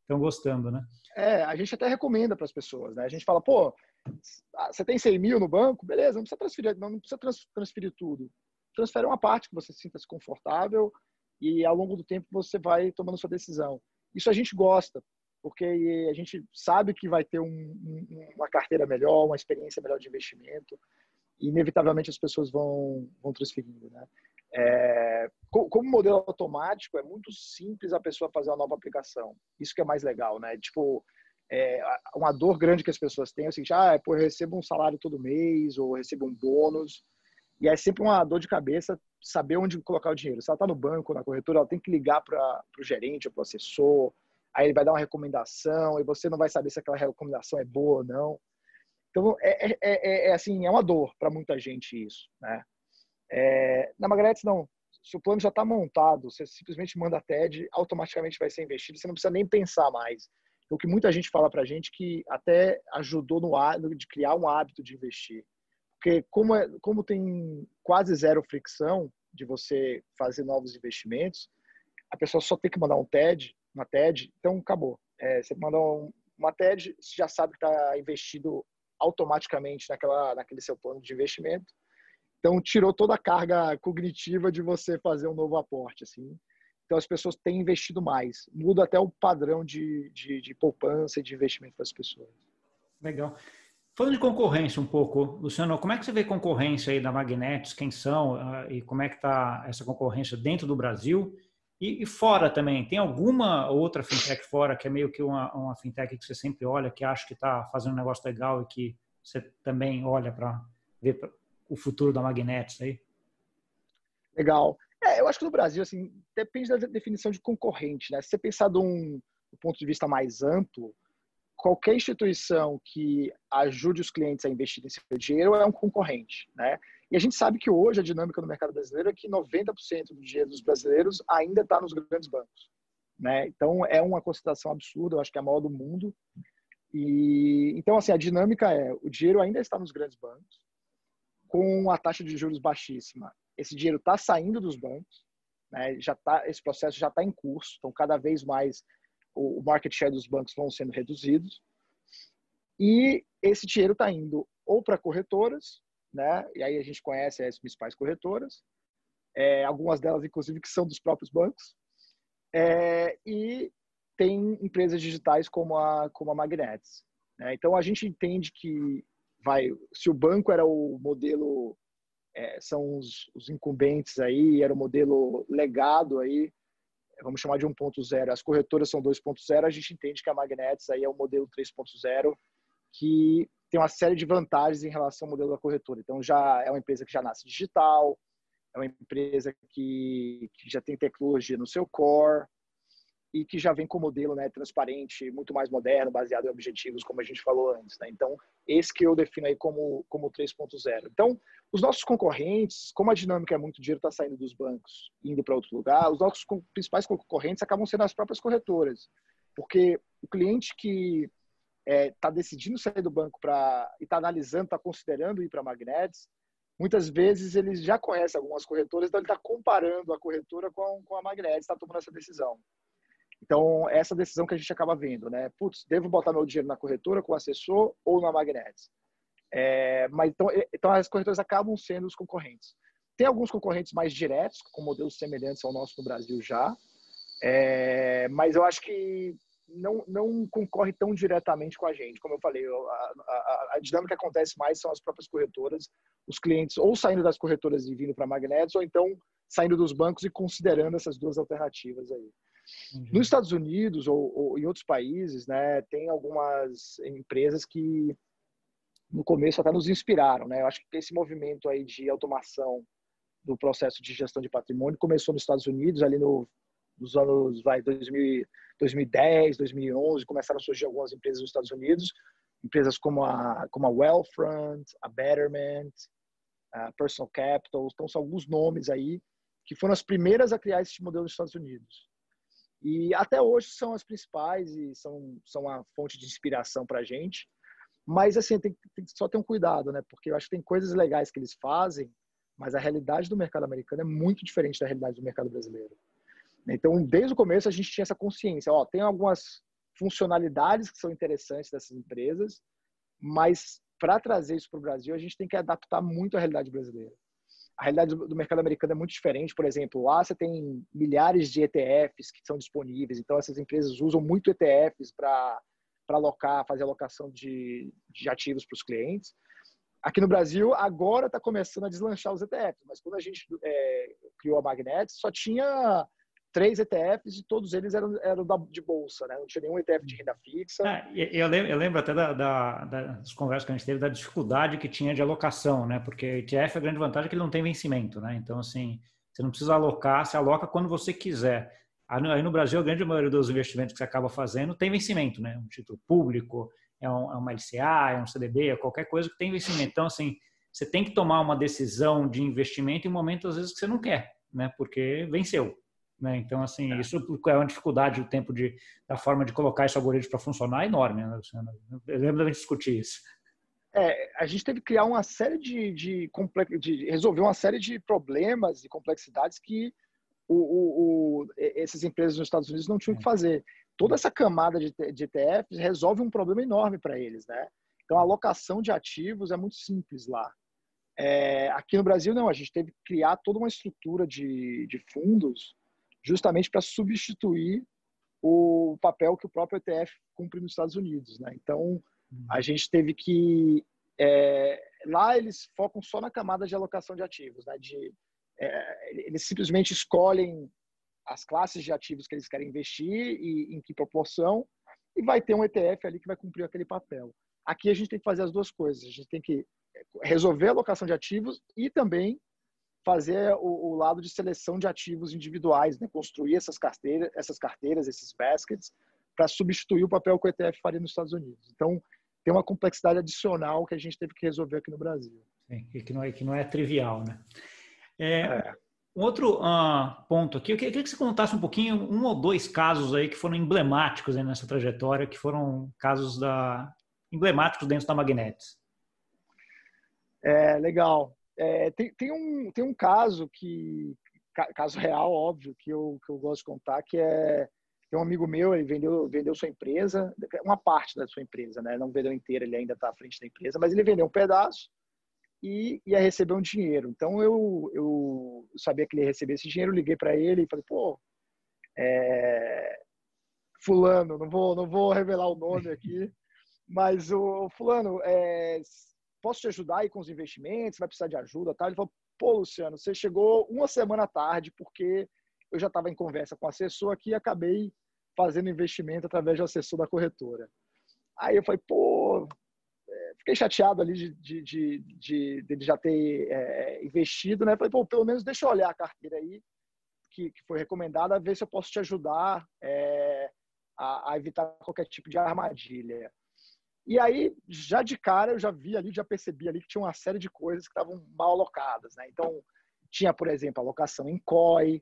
estão gostando, né? É, a gente até recomenda para as pessoas, né? A gente fala, pô, você tem 100 mil no banco, beleza, não precisa transferir, não, não precisa transferir tudo. Transfere uma parte que você sinta-se confortável e ao longo do tempo você vai tomando sua decisão. Isso a gente gosta, porque a gente sabe que vai ter um, uma carteira melhor, uma experiência melhor de investimento, e inevitavelmente as pessoas vão, vão transferindo. Né? É, como modelo automático, é muito simples a pessoa fazer uma nova aplicação. Isso que é mais legal, né? Tipo, é, uma dor grande que as pessoas têm é o seguinte, ah, pô, eu recebo um salário todo mês, ou recebo um bônus, e é sempre uma dor de cabeça saber onde colocar o dinheiro. Se ela está no banco, na corretora, ela tem que ligar para o gerente para o assessor, aí ele vai dar uma recomendação e você não vai saber se aquela recomendação é boa ou não. Então, é, é, é, é assim, é uma dor para muita gente isso, né? É, na Magnetis, não. Se o plano já está montado, você simplesmente manda a TED, automaticamente vai ser investido, você não precisa nem pensar mais. O que muita gente fala para a gente que até ajudou no de criar um hábito de investir. Porque como, é, como tem quase zero fricção de você fazer novos investimentos, a pessoa só tem que mandar um TED, uma TED, então acabou. É, você manda uma TED, você já sabe que está investido automaticamente naquela, naquele seu plano de investimento. Então tirou toda a carga cognitiva de você fazer um novo aporte, assim. Então as pessoas têm investido mais, muda até o padrão de, de, de poupança e de investimento das pessoas. Legal. Falando de concorrência um pouco, Luciano, como é que você vê concorrência aí da Magnetis? Quem são uh, e como é que está essa concorrência dentro do Brasil? E, e, fora também, tem alguma outra fintech fora que é meio que uma, uma fintech que você sempre olha, que acha que está fazendo um negócio legal e que você também olha para ver o futuro da Magnetis aí? Legal. É, eu acho que no Brasil, assim, depende da definição de concorrente, né? Se você pensar de um, do ponto de vista mais amplo, qualquer instituição que ajude os clientes a investir em seu dinheiro é um concorrente, né? E a gente sabe que hoje a dinâmica no mercado brasileiro é que 90% do dinheiro dos brasileiros ainda está nos grandes bancos. né? Então é uma concentração absurda, eu acho que é a maior do mundo. E então assim a dinâmica é o dinheiro ainda está nos grandes bancos com a taxa de juros baixíssima. Esse dinheiro está saindo dos bancos, né? Já tá esse processo já está em curso. Então cada vez mais o market share dos bancos vão sendo reduzidos e esse dinheiro está indo ou para corretoras, né? E aí a gente conhece as principais corretoras, é, algumas delas inclusive que são dos próprios bancos, é, e tem empresas digitais como a como a Magnets. Né? Então a gente entende que vai, se o banco era o modelo, é, são os, os, incumbentes aí, era o modelo legado aí, vamos chamar de 1.0. As corretoras são 2.0, a gente entende que a Magnets aí é o modelo 3.0 que tem uma série de vantagens em relação ao modelo da corretora. Então já é uma empresa que já nasce digital, é uma empresa que, que já tem tecnologia no seu core e que já vem com modelo né, transparente, muito mais moderno, baseado em objetivos, como a gente falou antes. Né? Então, esse que eu defino aí como, como 3.0. Então, os nossos concorrentes, como a dinâmica é muito dinheiro está saindo dos bancos indo para outro lugar, os nossos principais concorrentes acabam sendo as próprias corretoras. Porque o cliente que está é, tá decidindo sair do banco para e está analisando, está considerando ir para Magnets, muitas vezes ele já conhece algumas corretoras, então ele está comparando a corretora com, com a Magnets, está tomando essa decisão. Então, essa decisão que a gente acaba vendo, né? Putz, devo botar meu dinheiro na corretora com o assessor ou na Magnets? É, mas então, então, as corretoras acabam sendo os concorrentes. Tem alguns concorrentes mais diretos, com modelos semelhantes ao nosso no Brasil já, é, mas eu acho que não, não concorre tão diretamente com a gente. Como eu falei, a, a, a, dinâmica que acontece mais são as próprias corretoras, os clientes ou saindo das corretoras e vindo para a Magnets, ou então saindo dos bancos e considerando essas duas alternativas aí. Uhum. Nos Estados Unidos ou, ou, em outros países, né, tem algumas empresas que no começo até nos inspiraram, né? Eu acho que esse movimento aí de automação do processo de gestão de patrimônio começou nos Estados Unidos ali no, nos anos vai 2000 2010, 2011, começaram a surgir algumas empresas nos Estados Unidos, empresas como a, como a Wealthfront, a Betterment, a Personal Capital, então são alguns nomes aí que foram as primeiras a criar esse modelo nos Estados Unidos. E até hoje são as principais e são, são uma fonte de inspiração para a gente. Mas, assim, tem, tem só ter um cuidado, né? Porque eu acho que tem coisas legais que eles fazem, mas a realidade do mercado americano é muito diferente da realidade do mercado brasileiro. Então, desde o começo, a gente tinha essa consciência. Ó, tem algumas funcionalidades que são interessantes dessas empresas, mas para trazer isso para o Brasil, a gente tem que adaptar muito à realidade brasileira. A realidade do mercado americano é muito diferente. Por exemplo, lá você tem milhares de ETFs que são disponíveis, então essas empresas usam muito ETFs para alocar, fazer alocação de, de ativos para os clientes. Aqui no Brasil, agora está começando a deslanchar os ETFs, mas quando a gente é, criou a Magnet, só tinha três ETFs e todos eles eram, eram da, de bolsa, né? Não tinha nenhum ETF de renda fixa. É, eu, lembro, eu, lembro, até da, da, das conversas que a gente teve da dificuldade que tinha de alocação, né? Porque ETF a grande vantagem é que ele não tem vencimento, né? Então, assim, você não precisa alocar, você aloca quando você quiser. Aí no Brasil, a grande maioria dos investimentos que você acaba fazendo tem vencimento, né? Um título público, é, um, é uma LCA, é um CDB, é qualquer coisa que tem vencimento. Então, assim, você tem que tomar uma decisão de investimento em momentos, às vezes, que você não quer, né? Porque venceu. Né? Então, assim, é. isso é uma dificuldade, o tempo de, da forma de colocar esse algoritmo para funcionar é enorme. Né, Luciano? Eu lembro da gente discutir isso. É, a gente teve que criar uma série de, de, de resolver uma série de problemas e complexidades que o, o, o, essas empresas nos Estados Unidos não tinham que é. fazer. Toda essa camada de, de ETFs resolve um problema enorme para eles, né? Então, a alocação de ativos é muito simples lá. É, aqui no Brasil, não. A gente teve que criar toda uma estrutura de, de fundos justamente para substituir o papel que o próprio ETF cumpre nos Estados Unidos. Né? Então, a uhum. gente teve que. É, lá eles focam só na camada de alocação de ativos, né? de, é, eles simplesmente escolhem as classes de ativos que eles querem investir e em que proporção, e vai ter um ETF ali que vai cumprir aquele papel. Aqui a gente tem que fazer as duas coisas. A gente tem que resolver a alocação de ativos e também fazer o, o, lado de seleção de ativos individuais, né? construir essas carteiras, essas carteiras, esses baskets, para substituir o papel que o ETF faria nos Estados Unidos. Então, tem uma complexidade adicional que a gente teve que resolver aqui no Brasil. Sim, e que não é, que não é trivial, né? É, é. Um outro uh, ponto aqui, eu queria que você contasse um pouquinho, um ou dois casos aí que foram emblemáticos nessa trajetória, que foram casos da, emblemáticos dentro da Magnetis. É, legal. É, tem, tem, um, tem um caso que, caso real, óbvio, que eu, que eu gosto de contar, que é tem um amigo meu, ele vendeu, vendeu sua empresa, uma parte da sua empresa, né? Não vendeu inteira, ele ainda está à frente da empresa, mas ele vendeu um pedaço e ia receber um dinheiro. Então eu, eu sabia que ele ia receber esse dinheiro, liguei para ele e falei, pô, é... fulano, não vou, não vou revelar o nome aqui, [laughs] mas o fulano, é... posso te ajudar aí com os investimentos? Vai precisar de ajuda, tá? Ele falou, pô, Luciano, você chegou uma semana tarde porque eu já estava em conversa com o assessor aqui e acabei fazendo investimento através do assessor da corretora. Aí eu falei, pô, é, fiquei chateado ali de, de, de, de, de já ter é, investido, né? Falei, pô, pelo menos deixa eu olhar a carteira aí que, que foi recomendada, ver se eu posso te ajudar é, a, a, evitar qualquer tipo de armadilha. E aí, já de cara, eu já vi ali, já percebi ali que tinha uma série de coisas que estavam mal alocadas, né? Então, tinha, por exemplo, alocação em COI,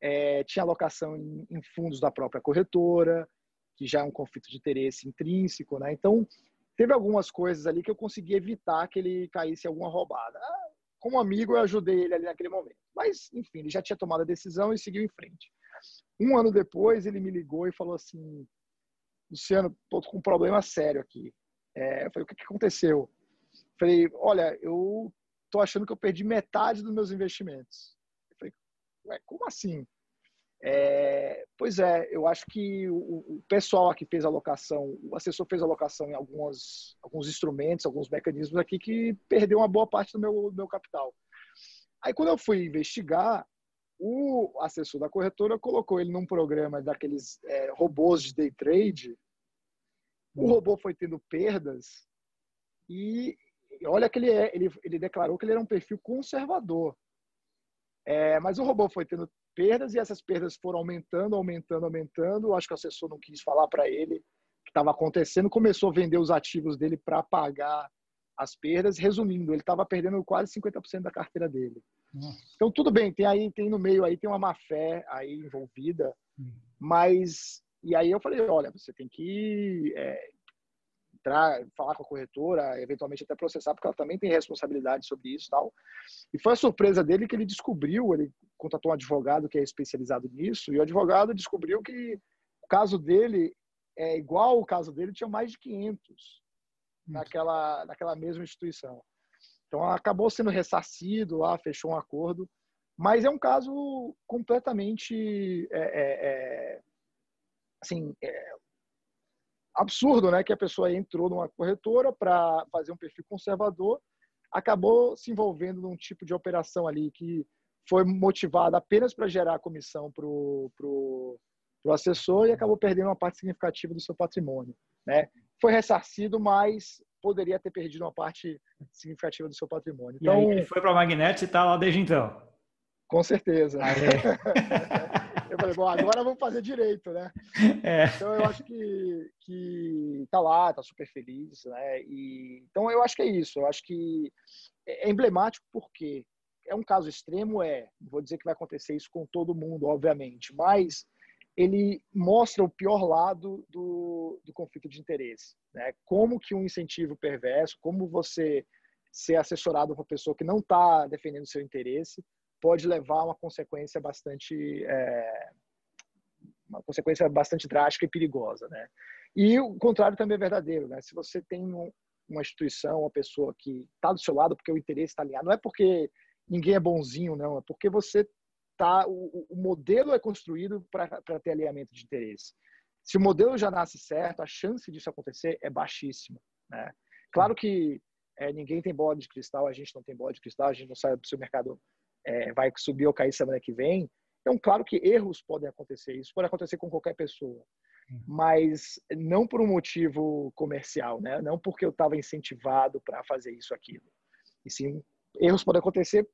é, tinha alocação em, em, fundos da própria corretora, que já é um conflito de interesse intrínseco, né? Então, teve algumas coisas ali que eu consegui evitar que ele caísse em alguma roubada. Ah, como amigo, eu ajudei ele ali naquele momento. Mas, enfim, ele já tinha tomado a decisão e seguiu em frente. Um ano depois, ele me ligou e falou assim: Luciano, tô com um problema sério aqui. É, eu falei: o que, que aconteceu? Eu falei: olha, eu tô achando que eu perdi metade dos meus investimentos. Eu falei: Ué, como assim? É, pois é, eu acho que o, o, pessoal aqui fez a alocação, o assessor fez a alocação em algumas, alguns instrumentos, alguns mecanismos aqui que perdeu uma boa parte do meu, do meu capital. Aí quando eu fui investigar, o assessor da corretora colocou ele num programa daqueles é, robôs de day trade. O robô foi tendo perdas e olha que ele, é, ele, ele declarou que ele era um perfil conservador. É, mas o robô foi tendo perdas e essas perdas foram aumentando, aumentando, aumentando. Acho que o assessor não quis falar para ele o que estava acontecendo, começou a vender os ativos dele para pagar as perdas. Resumindo, ele estava perdendo quase 50% da carteira dele. Nossa. Então tudo bem, tem aí tem no meio aí tem uma má fé aí envolvida, hum. mas e aí eu falei, olha, você tem que é, entrar, falar com a corretora, eventualmente até processar, porque ela também tem responsabilidade sobre isso, tal. E foi a surpresa dele que ele descobriu, ele contratou um advogado que é especializado nisso, e o advogado descobriu que o caso dele é igual o caso dele, tinha mais de 500 naquela, naquela mesma instituição. Então acabou sendo ressarcido lá, fechou um acordo, mas é um caso completamente é, é, é, assim, é, absurdo, né? Que a pessoa entrou numa corretora para fazer um perfil conservador, acabou se envolvendo num tipo de operação ali que foi motivada apenas para gerar comissão para o assessor e acabou perdendo uma parte significativa do seu patrimônio, né? Foi ressarcido, mas poderia ter perdido uma parte significativa do seu patrimônio. Então, e aí ele foi para a Magnet e está lá desde então. Com certeza. [laughs] Eu falei, bom, agora vamos fazer direito, né? [laughs] É. Então eu acho que, que tá lá, tá super feliz, né? E, então eu acho que é isso. Eu acho que é emblemático porque é um caso extremo, é. Vou dizer que vai acontecer isso com todo mundo, obviamente, mas ele mostra o pior lado do, do conflito de interesse, né? Como que um incentivo perverso, como você ser assessorado por uma pessoa que não está defendendo o seu interesse, pode levar a uma consequência bastante é, uma consequência bastante drástica e perigosa, né? E o contrário também é verdadeiro, né? Se você tem um, uma instituição, uma pessoa que está do seu lado porque o interesse está alinhado, não é porque ninguém é bonzinho, não, é porque você tá o, o modelo é construído para ter alinhamento de interesse. Se o modelo já nasce certo, a chance disso acontecer é baixíssima, né? Claro que é, ninguém tem bola de cristal, a gente não tem bola de cristal, a gente não sabe se o mercado é, vai subir ou cair semana que vem. Então, claro que erros podem acontecer, isso pode acontecer com qualquer pessoa, uhum. mas não por um motivo comercial, né? Não porque eu estava incentivado para fazer isso aquilo. E sim, erros podem acontecer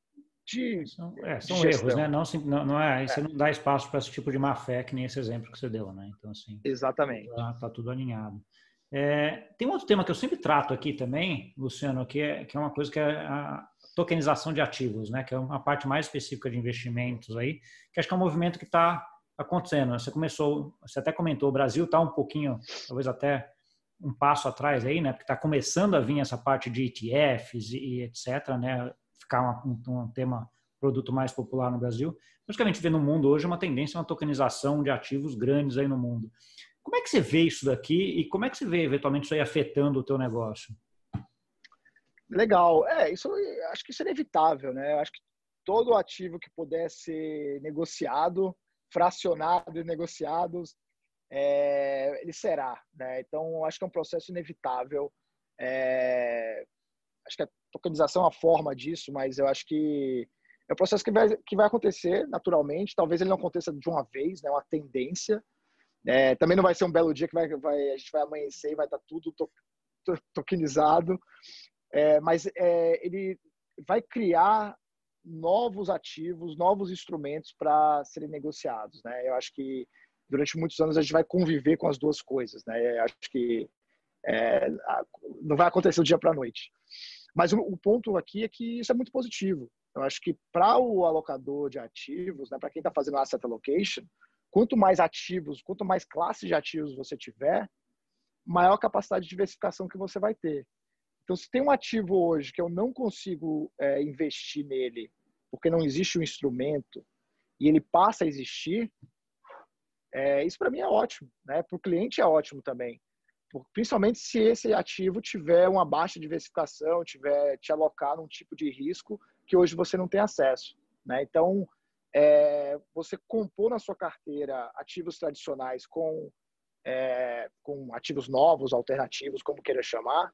de são, é, são erros, né? Não, não, não é, é. você não dá espaço para esse tipo de má fé que nem esse exemplo que você deu, né? Então assim. Exatamente. Tá, tá tudo alinhado. É, tem um outro tema que eu sempre trato aqui também, Luciano, que é, que é uma coisa que é a, tokenização de ativos, né? Que é uma parte mais específica de investimentos aí, que acho que é um movimento que está acontecendo. Você começou, você até comentou, o Brasil está um pouquinho, talvez até um passo atrás aí, né? Porque está começando a vir essa parte de ETFs e, e etc, né? Ficar um, um tema produto mais popular no Brasil. Mas que a gente vê no mundo hoje é uma tendência, uma tokenização de ativos grandes aí no mundo. Como é que você vê isso daqui e como é que você vê eventualmente isso aí afetando o teu negócio? Legal. É, isso acho que isso é inevitável, né? Acho que todo ativo que puder ser negociado, fracionado e negociado, é, ele será, né? Então acho que é um processo inevitável. É, acho que a tokenização é uma forma disso, mas eu acho que é um processo que vai, que vai acontecer naturalmente. Talvez ele não aconteça de uma vez, né? Uma tendência. É, também não vai ser um belo dia que vai, vai, a gente vai amanhecer e vai estar tudo to, to, tokenizado. É, mas é, ele vai criar novos ativos, novos instrumentos para serem negociados. Né? Eu acho que durante muitos anos a gente vai conviver com as duas coisas. Né? Eu acho que é, não vai acontecer do dia para a noite. Mas o, o, ponto aqui é que isso é muito positivo. Eu acho que para o alocador de ativos, né, para quem está fazendo asset allocation, quanto mais ativos, quanto mais classes de ativos você tiver, maior capacidade de diversificação que você vai ter. Então, se tem um ativo hoje que eu não consigo é, investir nele porque não existe um instrumento e ele passa a existir, é, isso para mim é ótimo, né? Para o cliente é ótimo também, principalmente se esse ativo tiver uma baixa diversificação, tiver te alocar num tipo de risco que hoje você não tem acesso, né? Então, é, você compor na sua carteira ativos tradicionais com é, com ativos novos, alternativos, como queira chamar,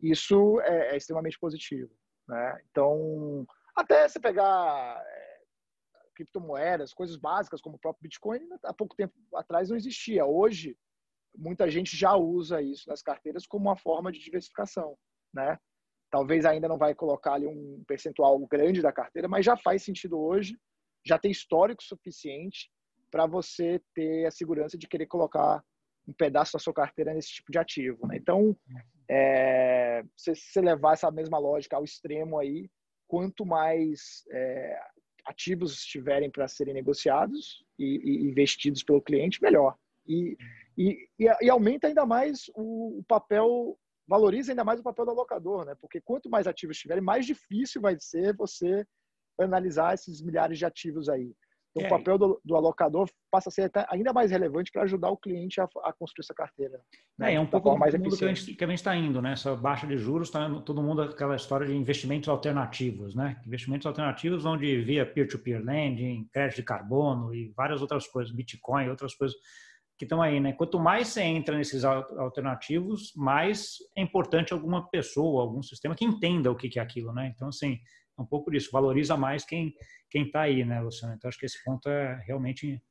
isso é, é extremamente positivo. Né? Então, até você pegar é, criptomoedas, coisas básicas como o próprio Bitcoin, há pouco tempo atrás não existia. Hoje, muita gente já usa isso nas carteiras como uma forma de diversificação. Né? Talvez ainda não vai colocar ali um percentual grande da carteira, mas já faz sentido hoje, já tem histórico suficiente para você ter a segurança de querer colocar um pedaço da sua carteira nesse tipo de ativo. Né? Então, é, se você levar essa mesma lógica ao extremo aí, quanto mais é, ativos estiverem para serem negociados e, e, investidos pelo cliente, melhor. E, e, e aumenta ainda mais o, papel, valoriza ainda mais o papel do alocador, né? Porque quanto mais ativos estiverem, mais difícil vai ser você analisar esses milhares de ativos aí. Então, é. o papel do, do, alocador passa a ser ainda mais relevante para ajudar o cliente a, a construir essa carteira. Né? É, é um pouco mais mundo que a gente está indo, né? Essa baixa de juros, tá todo mundo aquela história de investimentos alternativos, né? Investimentos alternativos onde via peer-to-peer lending, crédito de carbono e várias outras coisas, Bitcoin, outras coisas que estão aí, né? Quanto mais você entra nesses alternativos, mais é importante alguma pessoa, algum sistema que entenda o que é aquilo, né? Então, assim, é um pouco disso, valoriza mais quem quem está aí, né, Luciano? Então, acho que esse ponto é realmente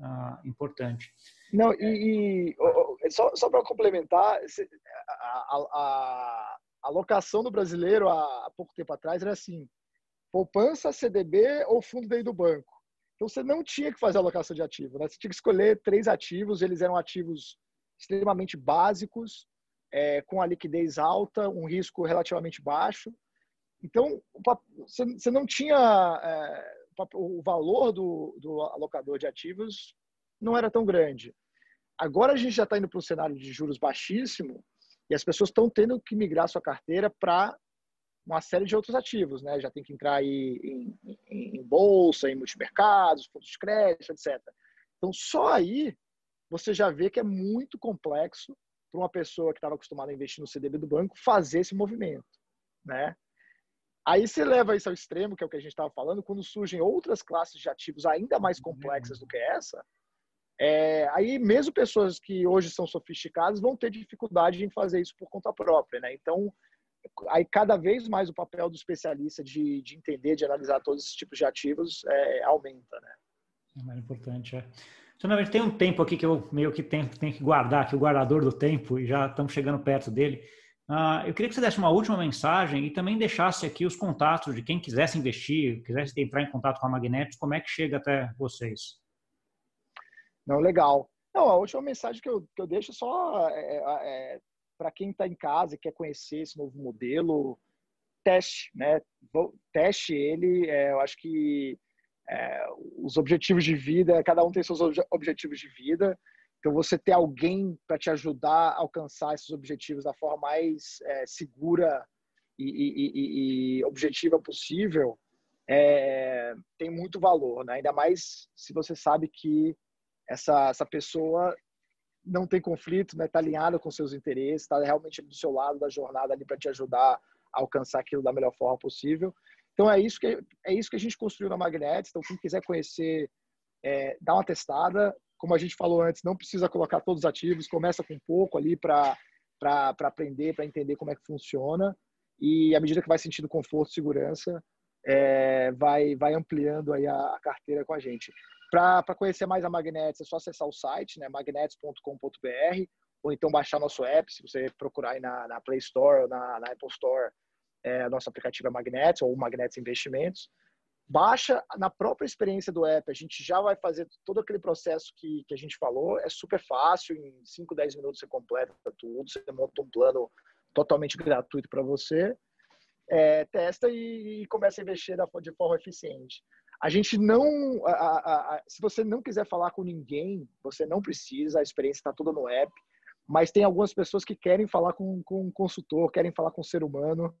ah, importante. Não, e, e só, só para complementar, a, a, a, alocação do brasileiro há, há pouco tempo atrás era assim, poupança, CDB ou fundo dentro do banco. Então, você não tinha que fazer alocação de ativo, né? Você tinha que escolher três ativos, eles eram ativos extremamente básicos, é, com a liquidez alta, um risco relativamente baixo, então, você não tinha é, o valor do, do alocador de ativos não era tão grande. Agora a gente já está indo para um cenário de juros baixíssimo e as pessoas estão tendo que migrar sua carteira para uma série de outros ativos, né? Já tem que entrar aí em, em, em bolsa, em multimercados, fundos de crédito, etc. Então, só aí você já vê que é muito complexo para uma pessoa que estava acostumada a investir no CDB do banco fazer esse movimento, né? Aí você leva isso ao extremo, que é o que a gente estava falando, quando surgem outras classes de ativos ainda mais uhum. complexas do que essa, é, aí mesmo pessoas que hoje são sofisticadas vão ter dificuldade em fazer isso por conta própria, né? Então, aí cada vez mais o papel do especialista de, de entender, de analisar todos esses tipos de ativos é, aumenta, né? É mais importante, é. Então, tem um tempo aqui que eu meio que tenho, tenho que guardar, que o guardador do tempo, e já estamos chegando perto dele. Uh, eu queria que você desse uma última mensagem e também deixasse aqui os contatos de quem quisesse investir, quisesse entrar em contato com a Magnetis, como é que chega até vocês? Não, legal. Não, a última mensagem que eu, que eu deixo só é, é, é para quem está em casa e quer conhecer esse novo modelo, teste, né? Teste ele, é, eu acho que é, os objetivos de vida, cada um tem seus objetivos de vida, então você ter alguém para te ajudar a alcançar esses objetivos da forma mais é, segura e, e, e, objetiva possível é, tem muito valor, né? Ainda mais se você sabe que essa, essa pessoa não tem conflito, né? Tá alinhada com seus interesses, está realmente do seu lado da jornada ali para te ajudar a alcançar aquilo da melhor forma possível. Então é isso que é isso que a gente construiu na Magnetics. Então quem quiser conhecer, é, dá uma testada. Como a gente falou antes, não precisa colocar todos os ativos. Começa com pouco ali para para aprender, para entender como é que funciona. E à medida que vai sentindo conforto, segurança, é, vai vai ampliando aí a, a carteira com a gente. Para conhecer mais a Magnetics, é só acessar o site, né, magnetics.com.br, ou então baixar nosso app, se você procurar aí na, na Play Store ou na, na Apple Store, é, nosso aplicativo é Magnets ou Magnets Investimentos. Baixa na própria experiência do app, a gente já vai fazer todo aquele processo que, que a gente falou, é super fácil, em 5, 10 minutos você completa tudo, você monta um plano totalmente gratuito para você, é, testa e, e, começa a investir de forma eficiente. A gente não, a, a, a, se você não quiser falar com ninguém, você não precisa, a experiência está toda no app, mas tem algumas pessoas que querem falar com, com um consultor, querem falar com um ser humano,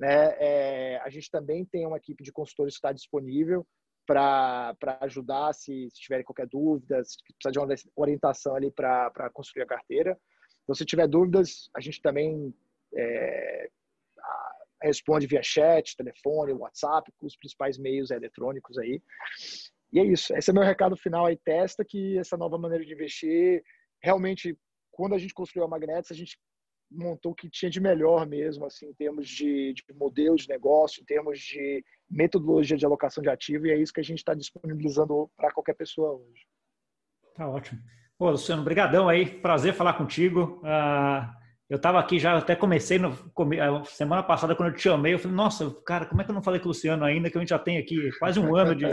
né? É, a gente também tem uma equipe de consultores que está disponível para ajudar se, se tiverem qualquer dúvida, se precisar de uma orientação ali para construir a carteira. Então, se tiver dúvidas, a gente também é, responde via chat, telefone, WhatsApp, os principais meios eletrônicos aí. E é isso. Esse é meu recado final aí. Testa que essa nova maneira de investir, realmente, quando a gente construiu a Magnetics, a gente montou o que tinha de melhor mesmo, assim, em termos de, de modelo de negócio, em termos de metodologia de alocação de ativo, e é isso que a gente está disponibilizando para qualquer pessoa hoje. Tá ótimo. Ô, Luciano, brigadão aí, prazer falar contigo. Uh, eu estava aqui já, até comecei no, semana passada, quando eu te chamei, eu falei, nossa, cara, como é que eu não falei com o Luciano ainda, que a gente já tem aqui quase um ano de,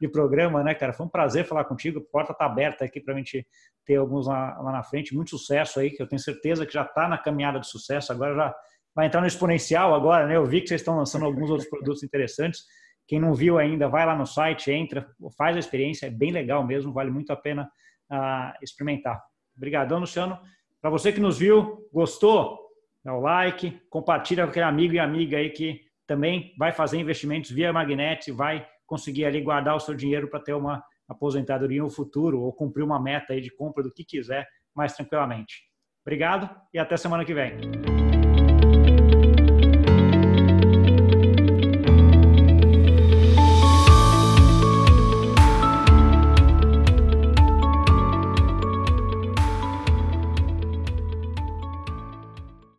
de programa, né, cara? Foi um prazer falar contigo, a porta está aberta aqui para a gente ter alguns lá, lá, na frente, muito sucesso aí, que eu tenho certeza que já está na caminhada de sucesso, agora já vai entrar no exponencial agora, né? Eu vi que vocês estão lançando alguns outros produtos interessantes. Quem não viu ainda, vai lá no site, entra, faz a experiência, é bem legal mesmo, vale muito a pena uh, experimentar. Obrigadão, Luciano. Para você que nos viu, gostou? Dá o like, compartilha com aquele amigo e amiga aí que também vai fazer investimentos via Magnet, vai conseguir ali guardar o seu dinheiro para ter uma aposentadoria no futuro ou cumprir uma meta aí de compra do que quiser mais tranquilamente. Obrigado e até semana que vem.